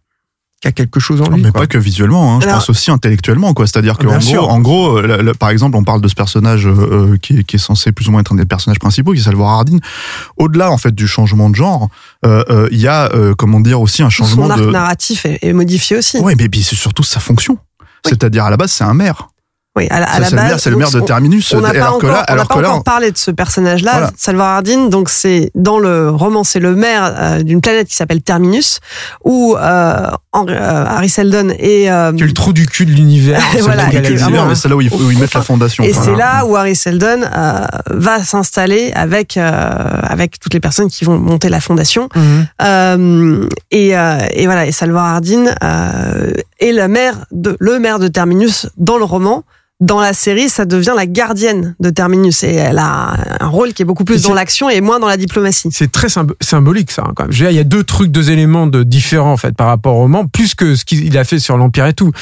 qui a quelque chose en lui. mais quoi. pas que visuellement, hein, je Alors- pense aussi intellectuellement, quoi. C'est-à-dire que Bien en sûr. gros, en gros, euh, la- la- par exemple, on parle de ce personnage euh, euh, qui, est, qui est censé plus ou moins être un des personnages principaux, qui est Salvador Hardin. Au-delà, en fait, du changement de genre, euh, euh, il y a, euh, comment dire, aussi un changement Son arc de. narratif est, est modifié aussi. Ouais, mais puis c'est surtout sa fonction. C'est-à-dire à la base, c'est un maire. Oui, à la, à Ça, la c'est le base, maire, c'est le maire de on- Terminus. On n'a pas alors que encore, là, on alors pas que là, encore parlé de ce personnage-là, Voilà. Salvador Hardin. Donc c'est dans le roman, c'est le maire euh, d'une planète qui s'appelle Terminus, où euh, Henry- euh, Harry Seldon et euh, Qui est le trou du cul de l'univers. Et [LAUGHS] c'est voilà, c'est vraiment, mais c'est là où, il faut- où ils mettent la fondation. et Voilà. c'est là où Harry Seldon euh, va s'installer avec euh, avec toutes les personnes qui vont monter la fondation. Mhm. Euh, et, euh, et voilà, et Salvador Hardin euh, est le maire de le maire de Terminus dans le roman. Dans la série, ça devient la gardienne de Terminus et elle a un rôle qui est beaucoup plus dans l'action et moins dans la diplomatie. C'est très symb- symbolique ça. hein, quand même. Je veux dire, il y a deux trucs, deux éléments de différents en fait par rapport au roman, plus que ce qu'il a fait sur l'Empire et tout.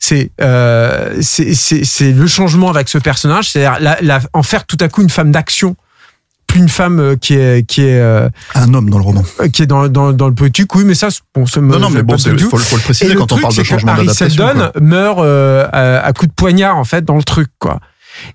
C'est euh, c'est le changement avec ce personnage, c'est-à-dire la, la- en faire tout à coup une femme d'action, plus une femme euh, qui est qui est euh, Un homme dans le roman. qui est dans dans, dans le politique. Oui, mais ça, bon, ça me Non, non, mais bon, tout. faut, le- faut le Et préciser le quand on parle de changement Harry d'adaptation. Seldon quoi. meurt euh, à, à coup de poignard en fait dans le truc quoi.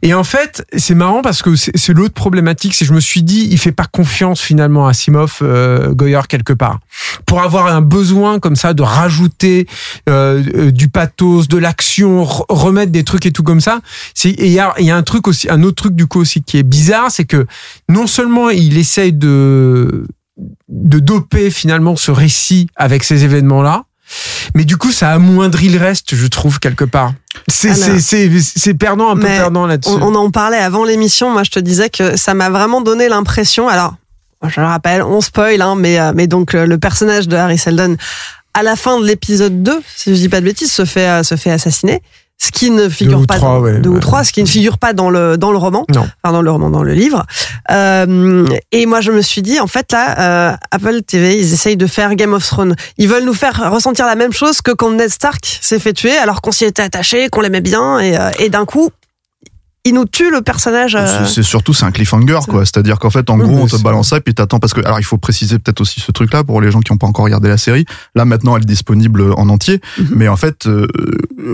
Et en fait, c'est marrant parce que c'est l'autre problématique, c'est je me suis dit, il fait pas confiance finalement à Simov euh, Goyer quelque part, pour avoir un besoin comme ça de rajouter euh, euh, du pathos, de l'action, re- remettre des trucs et tout comme ça. C'est il y a, y a un truc aussi, un autre truc du coup aussi qui est bizarre, c'est que non seulement il essaye de de doper finalement ce récit avec ces événements là, mais du coup, ça amoindrit le reste, je trouve, quelque part. C'est, Alors. c'est, c'est, c'est perdant, un peu perdant là-dessus. On, on en parlait avant l'émission. Moi, je te disais que ça m'a vraiment donné l'impression. Alors, je le rappelle, on spoil, hein, mais, euh, mais donc le personnage de Harry Seldon, à la fin de l'épisode 2, si je dis pas de bêtises, se fait, euh, se fait assassiner. Ce qui ne figure pas trois, dans, ouais, deux ou trois, ce qui ne figure pas dans le dans le roman, Non. enfin dans le roman, dans le livre. Euh, et moi, je me suis dit, en fait, là, euh, Apple TV, ils essayent de faire Game of Thrones. Ils veulent nous faire ressentir la même chose que quand Ned Stark s'est fait tuer, alors qu'on s'y était attaché, qu'on l'aimait bien, et, euh, et d'un coup, il nous tue le personnage. euh, C'est- C'est surtout c'est un cliffhanger quoi. C'est-à-dire qu'en fait en Oui, gros on te balance ça et puis t'attends parce que alors il faut préciser peut-être aussi ce truc là pour les gens qui n'ont pas encore regardé la série. Là maintenant elle est disponible en entier, Mhm. mais en fait euh,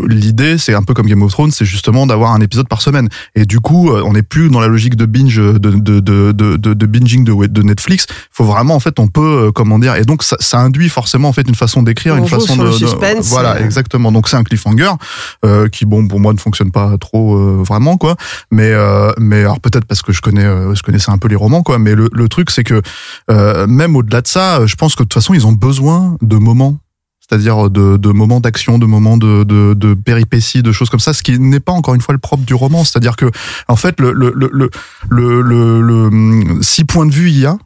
l'idée c'est un peu comme Game of Thrones, c'est justement d'avoir un épisode par semaine. Et du coup euh, on n'est plus dans la logique de binge de de de de, de, de binging de, de Netflix. Faut vraiment en fait on peut euh, comment dire et donc ça, ça induit forcément en fait une façon d'écrire, une façon de, le de- suspense, voilà exactement. Donc c'est un cliffhanger euh, qui bon pour moi ne fonctionne pas trop euh, vraiment quoi mais euh, mais alors peut-être parce que je connais euh, je connaissais un peu les romans quoi mais le, le truc c'est que euh, même au-delà de ça je pense que de toute façon ils ont besoin de moments c'est-à-dire de, de moments d'action, de moments de, de, de péripéties, de choses comme ça, ce qui n'est pas encore une fois le propre du roman. C'est-à-dire que, en fait, le, le, le, le, le, le, le- hum, si point de vue il y a,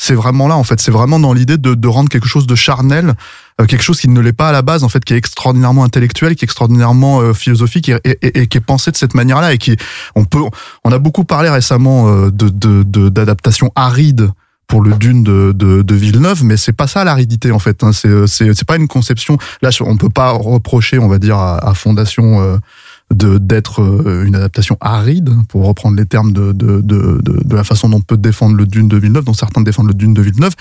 c'est vraiment là, en fait. C'est vraiment dans l'idée de, de rendre quelque chose de charnel, euh, quelque chose qui ne l'est pas à la base, en fait, qui est extraordinairement intellectuel, qui est extraordinairement euh, philosophique et, et, et- qui est pensé de cette manière-là et qui, on peut, on a beaucoup parlé récemment euh, de, de, de- d'adaptation aride pour le Dune de, de, de Villeneuve, mais c'est pas ça l'aridité en fait. Hein. C'est, c'est, c'est pas une conception. Là, on peut pas reprocher, on va dire, à, à Fondation euh, de d'être euh, une adaptation aride, pour reprendre les termes de, de, de, de, la façon dont on peut défendre le Dune de Villeneuve, dont certains défendent le Dune de Villeneuve.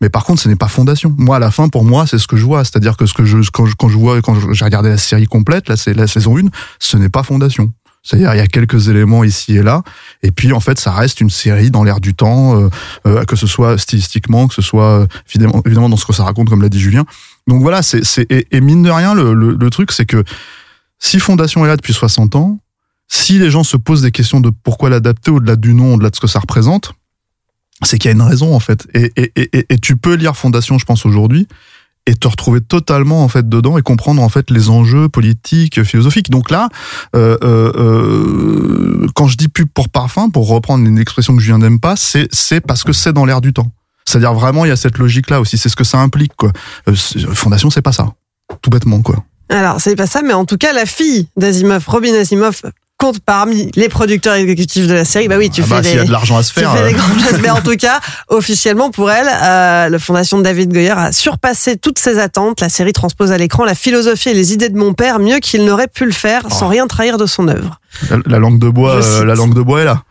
Mais par contre, ce n'est pas Fondation. Moi, à la fin, pour moi, c'est ce que je vois. C'est-à-dire que ce que je quand je, quand je vois quand j'ai regardé la série complète, là, c'est la saison 1, ce n'est pas Fondation. C'est-à-dire, il y a quelques éléments ici et là, et puis en fait, ça reste une série dans l'air du temps, euh, euh, que ce soit stylistiquement, que ce soit euh, évidemment, évidemment dans ce que ça raconte, comme l'a dit Julien. Donc voilà, c'est c'est et, et mine de rien, le, le truc, c'est que si Fondation est là depuis 60 ans, si les gens se posent des questions de pourquoi l'adapter au-delà du nom, au-delà de ce que ça représente, c'est qu'il y a une raison en fait. Et, et, et, et tu peux lire Fondation, je pense aujourd'hui, et te retrouver totalement en fait dedans et comprendre en fait les enjeux politiques, philosophiques. Donc là, euh, euh, euh, quand je dis pub pour parfum, pour reprendre une expression que je viens n'aime pas, c'est c'est parce que c'est dans l'air du temps. C'est-à-dire vraiment il y a cette logique là aussi, c'est ce que ça implique quoi. Euh, Fondation c'est pas ça, tout bêtement quoi. Alors, c'est pas ça, mais en tout cas, la fille d'Asimov, Robin Asimov, compte parmi les producteurs exécutifs de la série. Bah oui, tu Ah bah, fais s'il y a des, de l'argent à se tu faire. fais euh, des grandes choses. Mais en [LAUGHS] tout cas, officiellement pour elle, euh, la fondation de David Goyer a surpassé toutes ses attentes. La série transpose à l'écran la philosophie et les idées de mon père mieux qu'il n'aurait pu le faire sans Oh. rien trahir de son œuvre. la, la langue de bois, euh, la langue de bois est là.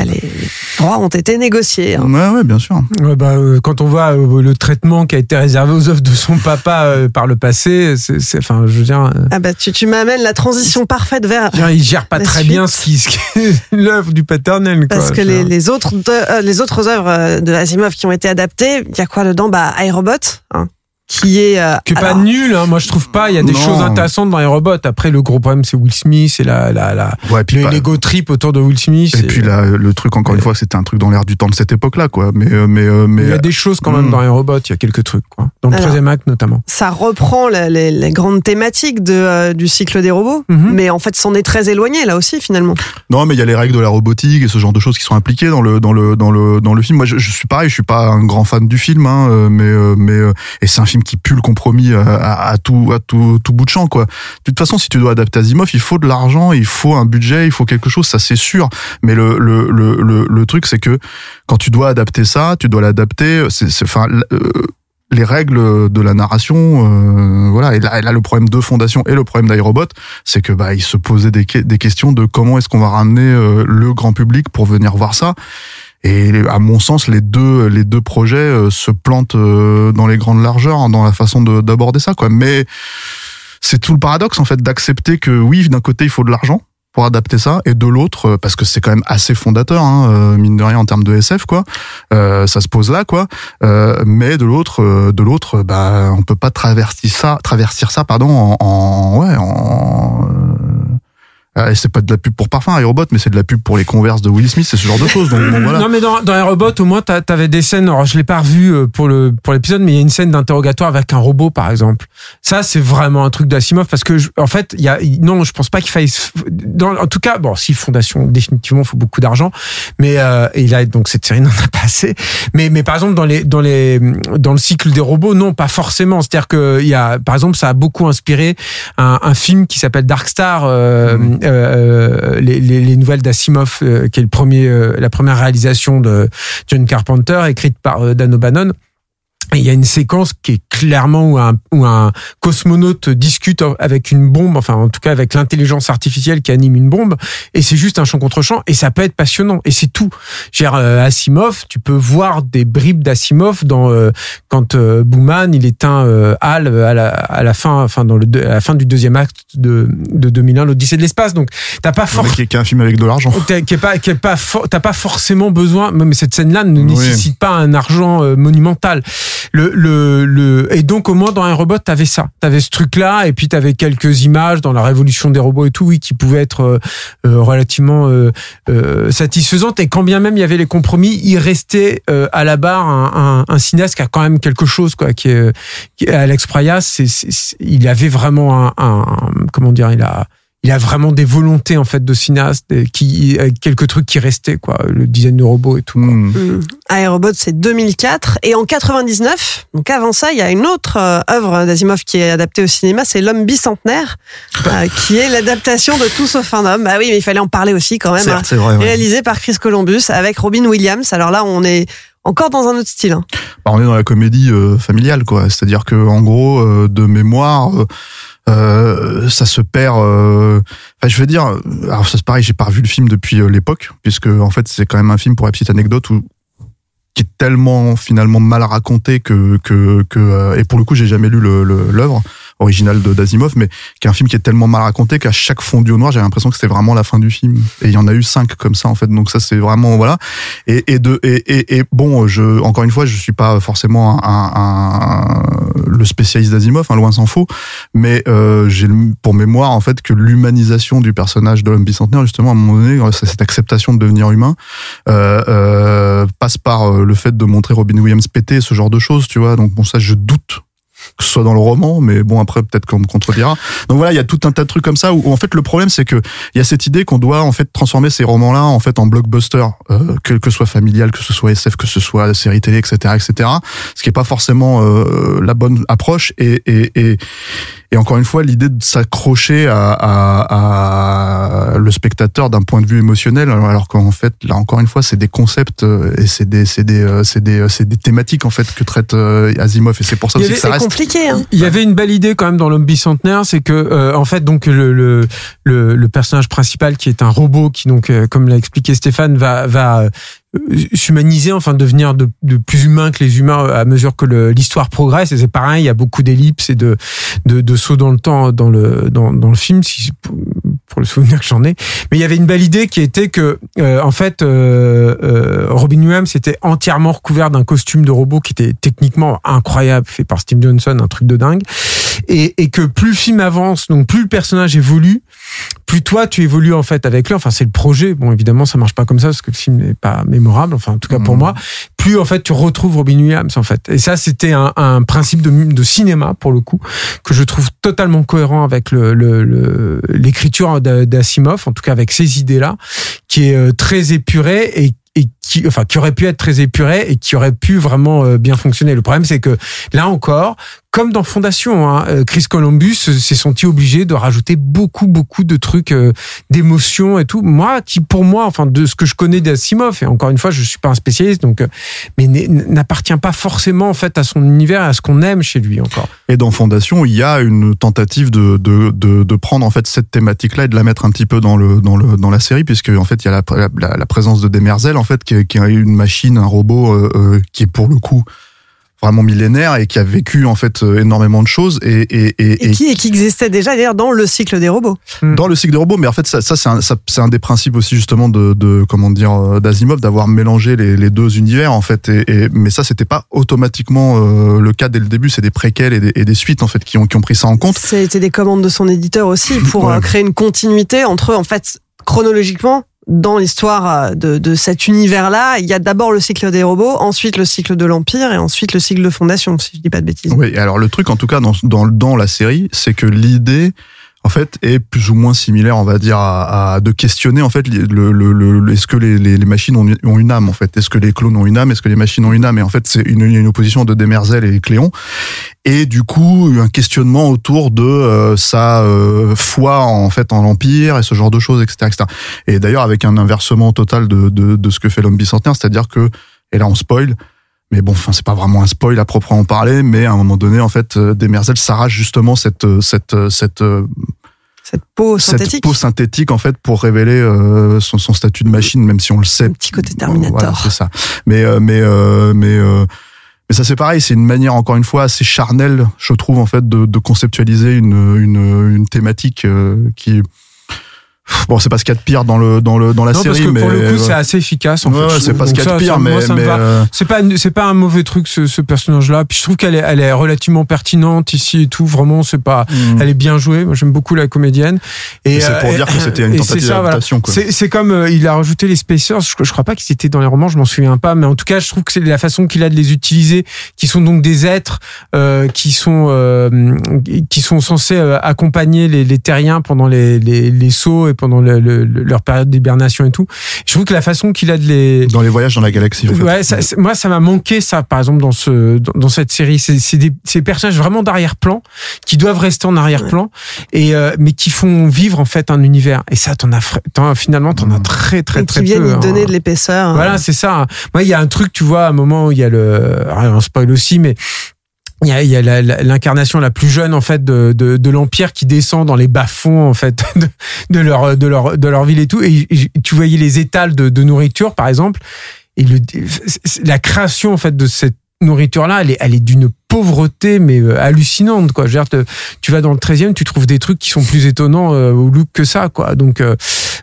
Allez, les droits ont été négociés. hein. Ouais ouais bien sûr. Ouais, bah, euh, quand on voit euh, le traitement qui a été réservé aux œuvres de son papa euh, par le passé, c'est, enfin, je veux dire, euh, Ah bah tu, tu m'amènes la transition parfaite vers dire, il gère pas très suite. bien ce qui, [LAUGHS] l'œuvre du paternel. quoi. Parce que les, autres de- euh, les autres œuvres de Asimov qui ont été adaptées, il y a quoi dedans? Bah iRobot, hein, qui est euh, qui est pas nul, hein. moi je trouve pas. Il y a des Non. choses intéressantes dans les robots. Après, le gros problème, c'est Will Smith et la, la, la, Ouais, puis le pas- l'ego trip autour de Will Smith. Et puis là, le truc encore une fois, c'était un truc dans l'air du temps de cette époque-là, quoi. Mais euh, mais euh, mais il y a des choses quand même Hmm. dans les robots. Il y a quelques trucs, quoi. Dans le Alors. troisième acte notamment. ça reprend la- les, les grandes thématiques de, euh, du cycle des robots, Mhm. mais en fait, c'en est très éloigné là aussi finalement. non, mais il y a les règles de la robotique et ce genre de choses qui sont impliquées dans le dans le dans le dans le film. Moi, je, je suis pareil, je suis pas un grand fan du film, hein, euh, mais euh, mais euh, et c'est un film qui pue le compromis à, à, à tout à tout tout bout de champ, quoi. De toute façon, si tu dois adapter Asimov, il faut de l'argent, il faut un budget, il faut quelque chose, ça c'est sûr. Mais le le le le, truc, c'est que quand tu dois adapter ça, tu dois l'adapter. C'est enfin. euh, les règles de la narration, euh, voilà. Et là, là, le problème de Fondation et le problème d'iRobot, c'est que bah, il se posait des, des questions de comment est-ce qu'on va ramener euh, le grand public pour venir voir ça. Et à mon sens, les deux, les deux projets euh, se plantent euh, dans les grandes largeurs, hein, dans la façon de- d'aborder ça, quoi. Mais c'est tout le paradoxe, en fait, d'accepter que oui, d'un côté, il faut de l'argent pour adapter ça, et de l'autre, euh, parce que c'est quand même assez fondateur, hein, mine de rien, en termes de SF, quoi. Euh, ça se pose là, quoi. Euh, mais de l'autre, de l'autre, bah, on peut pas traverser ça, traverser ça, pardon, en, en ouais, en euh, c'est pas de la pub pour parfum, iRobot, mais c'est de la pub pour les Converse de Will Smith, c'est ce genre de choses. Donc bon, voilà. Non mais dans, dans iRobot au moins t'a- t'avais des scènes. Alors je l'ai pas revu euh, pour le pour l'épisode, mais il y a une scène d'interrogatoire avec un robot par exemple. Ça c'est vraiment un truc d'Asimov parce que je- en fait il y a non je pense pas qu'il faille dans en tout cas bon si Fondation définitivement faut beaucoup d'argent, mais euh, et là donc cette série n'en a pas assez. Mais mais par exemple dans les dans les dans le cycle des robots non pas forcément. C'est-à-dire que il y a par exemple ça a beaucoup inspiré un, un film qui s'appelle Dark Star, euh, euh, les, les, les nouvelles d'Asimov, euh, qui est le premier, euh, la première réalisation de John Carpenter, écrite par euh, Dan O'Bannon. Et il y a une séquence qui est clairement où un, où un cosmonaute discute avec une bombe, enfin en tout cas avec l'intelligence artificielle qui anime une bombe, et c'est juste un champ contre champ, et ça peut être passionnant, et c'est tout. Genre Asimov, tu peux voir des bribes d'Asimov dans euh, quand euh, Booman il éteint euh, Hal à la, à la fin, enfin dans le à la fin du deuxième acte de, de 2001, l'Odyssée de l'espace. Donc t'as pas forcément qui, a un film avec de l'argent. Qui est pas qui est pas t'as pas forcément besoin mais cette scène là ne Oui. nécessite pas un argent euh, monumental le le le et donc au moins dans un robot t'avais ça. T'avais ce truc là et puis t'avais quelques images dans la révolution des robots et tout oui qui pouvaient être euh, euh, relativement euh, euh, satisfaisantes. Et quand bien même il y avait les compromis il restait euh, à la barre un, un, un cinéaste qui a quand même quelque chose quoi qui est, Alex Proyas c'est- il avait vraiment un, un comment dire il a il a vraiment des volontés en fait de cinéaste qui avec quelques trucs qui restaient quoi le design de robots et tout quoi. Hmm. iRobot, c'est 2004. Et en 99, donc avant ça, il y a une autre euh, œuvre d'Asimov qui est adaptée au cinéma, c'est L'homme bicentenaire, euh, qui est l'adaptation de Tout sauf un homme. Bah oui, mais il fallait en parler aussi quand même. hein. Vrai. ouais. Réalisé par Chris Columbus avec Robin Williams. Alors là, on est encore dans un autre style. hein. Bah, on est dans la comédie euh, familiale, quoi. C'est-à-dire que en gros, euh, de mémoire, euh, ça se perd. euh, Enfin, je veux dire, alors ça c'est pareil, j'ai pas revu le film depuis euh, l'époque, puisque en fait c'est quand même un film pour la petite anecdote où qui est tellement finalement mal raconté que que, que euh, et pour le coup j'ai jamais lu le- de d'Asimov, mais qui est un film qui est tellement mal raconté qu'à chaque fondu au noir j'avais l'impression que c'était vraiment la fin du film. Et il y en a eu cinq comme ça en fait, donc ça c'est vraiment voilà. Et, et de et, et, et bon, je encore une fois, je suis pas forcément un, un- le spécialiste d'Asimov, hein, loin s'en faut, mais euh, j'ai pour mémoire en fait que l'humanisation du personnage de l'homme bicentenaire, justement à un moment donné, cette acceptation de devenir humain euh, euh, passe par euh, le fait de montrer Robin Williams péter ce genre de choses, tu vois. Donc bon, ça je doute que ce soit dans le roman, mais bon après peut-être qu'on me contredira. Donc voilà, il y a tout un tas de trucs comme ça où, où, en fait le problème c'est que il y a cette idée qu'on doit en fait transformer ces romans-là en fait en blockbuster, euh, quel que soit familial, que ce soit SF, que ce soit série télé, etc., etc. Ce qui est pas forcément euh, la bonne approche et et, et et encore une fois, l'idée de s'accrocher à, à, à le spectateur d'un point de vue émotionnel, alors qu'en fait, là encore une fois, c'est des concepts euh, et c'est des, c'est des, euh, c'est des, c'est des thématiques en fait que traite euh, Asimov, et c'est pour ça aussi que ça reste. Hein. Il y avait une belle idée quand même dans l'homme bicentenaire, c'est que euh, en fait donc le, le personnage principal qui est un robot qui donc euh, comme l'a expliqué Stéphane va va s'humaniser, enfin devenir de, de plus humain que les humains à mesure que l'histoire progresse. Et c'est pareil, il y a beaucoup d'ellipses et de, de de sauts dans le temps dans le dans, dans le film, si pour, pour le souvenir que j'en ai. Mais il y avait une belle idée qui était que euh, en fait euh, euh, Robin Williams était entièrement recouvert d'un costume de robot qui était techniquement incroyable, fait par Steve Johnson, un truc de dingue. Et, et que plus le film avance, donc plus le personnage évolue, plus toi tu évolues en fait avec lui. Enfin c'est le projet. Bon évidemment ça marche pas comme ça parce que le film n'est pas mémorable. Enfin en tout cas pour Mhm. moi. Plus en fait tu retrouves Robin Williams en fait. Et ça c'était un, un principe de, de cinéma pour le coup que je trouve totalement cohérent avec le le- le- l'écriture d'A- d'Asimov, en tout cas avec ces idées là, qui est euh, très épurée et et qui, enfin, qui aurait pu être très épuré et qui aurait pu vraiment euh, bien fonctionner. Le problème, c'est que là encore, comme dans Fondation, hein, euh, Chris Columbus euh, s'est senti obligé de rajouter beaucoup, beaucoup de trucs euh, d'émotion et tout. Moi, qui pour moi, enfin, de ce que je connais d'Asimov, et encore une fois, je suis pas un spécialiste, donc, mais n'appartient pas forcément en fait à son univers, à ce qu'on aime chez lui encore. Et dans Fondation, il y a une tentative de, de, de, prendre en fait cette thématique-là et de la mettre un petit peu dans le dans le dans la série, puisque en fait il y a la, présence de Demerzel en fait qui est, qui une machine, un robot qui est pour le coup vraiment millénaire et qui a vécu en fait euh, énormément de choses et, et, et, Et qui, et qui existait déjà d'ailleurs dans le cycle des robots. dans le cycle des robots. Mais en fait, ça, ça c'est un, ça- c'est un des principes aussi justement de, de comment dire euh, d'Asimov d'avoir mélangé les, les deux univers en fait. Et, et- mais ça, c'était pas automatiquement euh, le cas dès le début. C'est des préquels et des, et des suites en fait qui ont qui ont pris ça en compte. C'était des commandes de son éditeur aussi pour Ouais. euh, créer une continuité entre, en fait, chronologiquement, dans l'histoire euh, de, de cet univers-là, il y a d'abord le cycle des robots, ensuite le cycle de l'Empire et ensuite le cycle de Fondation, si je dis pas de bêtises. Oui, alors le truc en tout cas dans, dans, dans la série, c'est que l'idée en fait est plus ou moins similaire, on va dire, à, à de questionner en fait le, le, le, est-ce que les, les, les machines ont, une âme en fait, est-ce que les clones ont une âme, est-ce que les machines ont une âme, et en fait c'est une, une opposition de Demerzel et Cléon, et du coup un questionnement autour de euh, sa euh, foi en fait en l'empire et ce genre de choses, etc., etc. Et d'ailleurs avec un inversement total de, de, de ce que fait l'homme bicentenaire, c'est-à-dire que et là on spoil, mais bon, enfin, c'est pas vraiment un spoil à proprement parler, mais à un moment donné, en fait, euh, Demerzel s'arrache justement cette, euh, cette, euh, cette, Cette peau cette synthétique. peau synthétique, en fait, pour révéler euh, son, son statut de machine, même si on le sait. Un petit côté Terminator. Voilà, c'est ça. Mais, euh, mais, euh, mais, euh, mais ça, c'est pareil, c'est une manière, encore une fois, assez charnelle, je trouve, en fait, de, de conceptualiser une, une, une thématique euh, qui. Bon, c'est pas ce qu'il y a de pire dans, le, dans, le, dans la non, série, parce que mais. pour le coup, ouais. c'est assez efficace. En Ouais, fait, c'est pas ce qu'il y a de pire, ça, mais. euh, C'est pas c'est pas un mauvais truc ce, ce personnage-là. Puis je trouve qu'elle est elle est relativement pertinente ici et tout. Vraiment, c'est pas hmm. elle est bien jouée. Moi, j'aime beaucoup la comédienne. Et C'est pour euh, dire que c'était une et tentative voilà. d'adaptation, quoi. C'est c'est comme euh, il a rajouté les Spacers. Je, je crois pas qu'ils étaient dans les romans. Je m'en souviens pas. Mais en tout cas, je trouve que c'est la façon qu'il a de les utiliser, qui sont donc des êtres euh, qui sont euh, qui sont censés euh, accompagner les, les terriens pendant les, les, les sauts et pendant le- le- le- leur période d'hibernation et tout. Je trouve que la façon qu'il a de les Dans les voyages dans la galaxie, en fait. Ouais, ça- moi ça m'a manqué ça par exemple dans ce dans, dans cette série. C'est c'est des, c'est des personnages vraiment d'arrière-plan qui doivent rester en arrière-plan et euh, mais qui font vivre en fait un univers. Et ça t'en as t'en- finalement t'en as très très et très qui viennent peu. y hein. donner de l'épaisseur. Voilà, c'est ça. Moi, il y a un truc, tu vois, à un moment où il y a le, on spoil aussi, mais il y a, a la- la- l'incarnation la, plus jeune en fait de, de, de l'empire qui descend dans les bas-fonds en fait [LAUGHS] de, leur de leur de leur ville et tout. Et, tu voyais les étals de, de nourriture par exemple. Et le, la création en fait de cette nourriture là, elle est elle est d'une pauvreté mais euh, hallucinante quoi. Je tu vas dans le 13e, tu trouves des trucs qui sont plus étonnants euh, au look que ça quoi. Donc euh,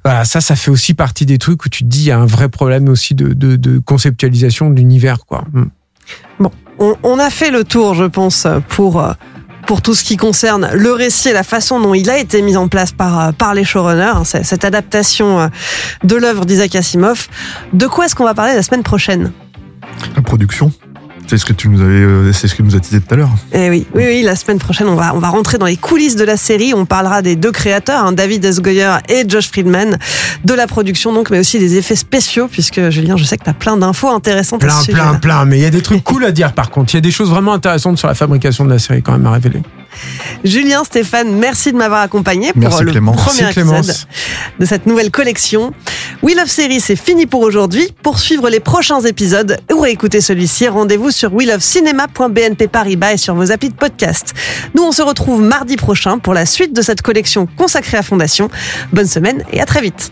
voilà, ça, ça fait aussi partie des trucs où tu te dis il y a un vrai problème aussi de, de, de conceptualisation de l'univers, quoi. Mm. On, a fait le tour, je pense, pour euh, pour tout ce qui concerne le récit et la façon dont il a été mis en place par euh, par les showrunners, hein, cette adaptation euh, de l'œuvre d'Isaac Asimov. De quoi est-ce qu'on va parler la semaine prochaine? La production. C'est ce que tu nous avais, euh, c'est ce que nous as dit tout à l'heure. Eh oui, oui, oui, la semaine prochaine, on va, on va rentrer dans les coulisses de la série. On parlera des deux créateurs, hein, David S. Goyer et Josh Friedman, de la production donc, mais aussi des effets spéciaux, puisque Julien, je sais que tu as plein d'infos intéressantes à Plein, ce plein, plein. Mais il y a des trucs cool à dire, par contre. Il y a des choses vraiment intéressantes sur la fabrication de la série, quand même, à révéler. Julien, Stéphane, merci de m'avoir accompagné pour Merci, le premier Merci, épisode Clémence. de cette nouvelle collection. We Love Series, c'est fini pour aujourd'hui. Pour suivre les prochains épisodes ou réécouter celui-ci, rendez-vous sur welovecinema.bnpparibas et sur vos applis de podcast. Nous, on se retrouve mardi prochain pour la suite de cette collection consacrée à Fondation. Bonne semaine et à très vite.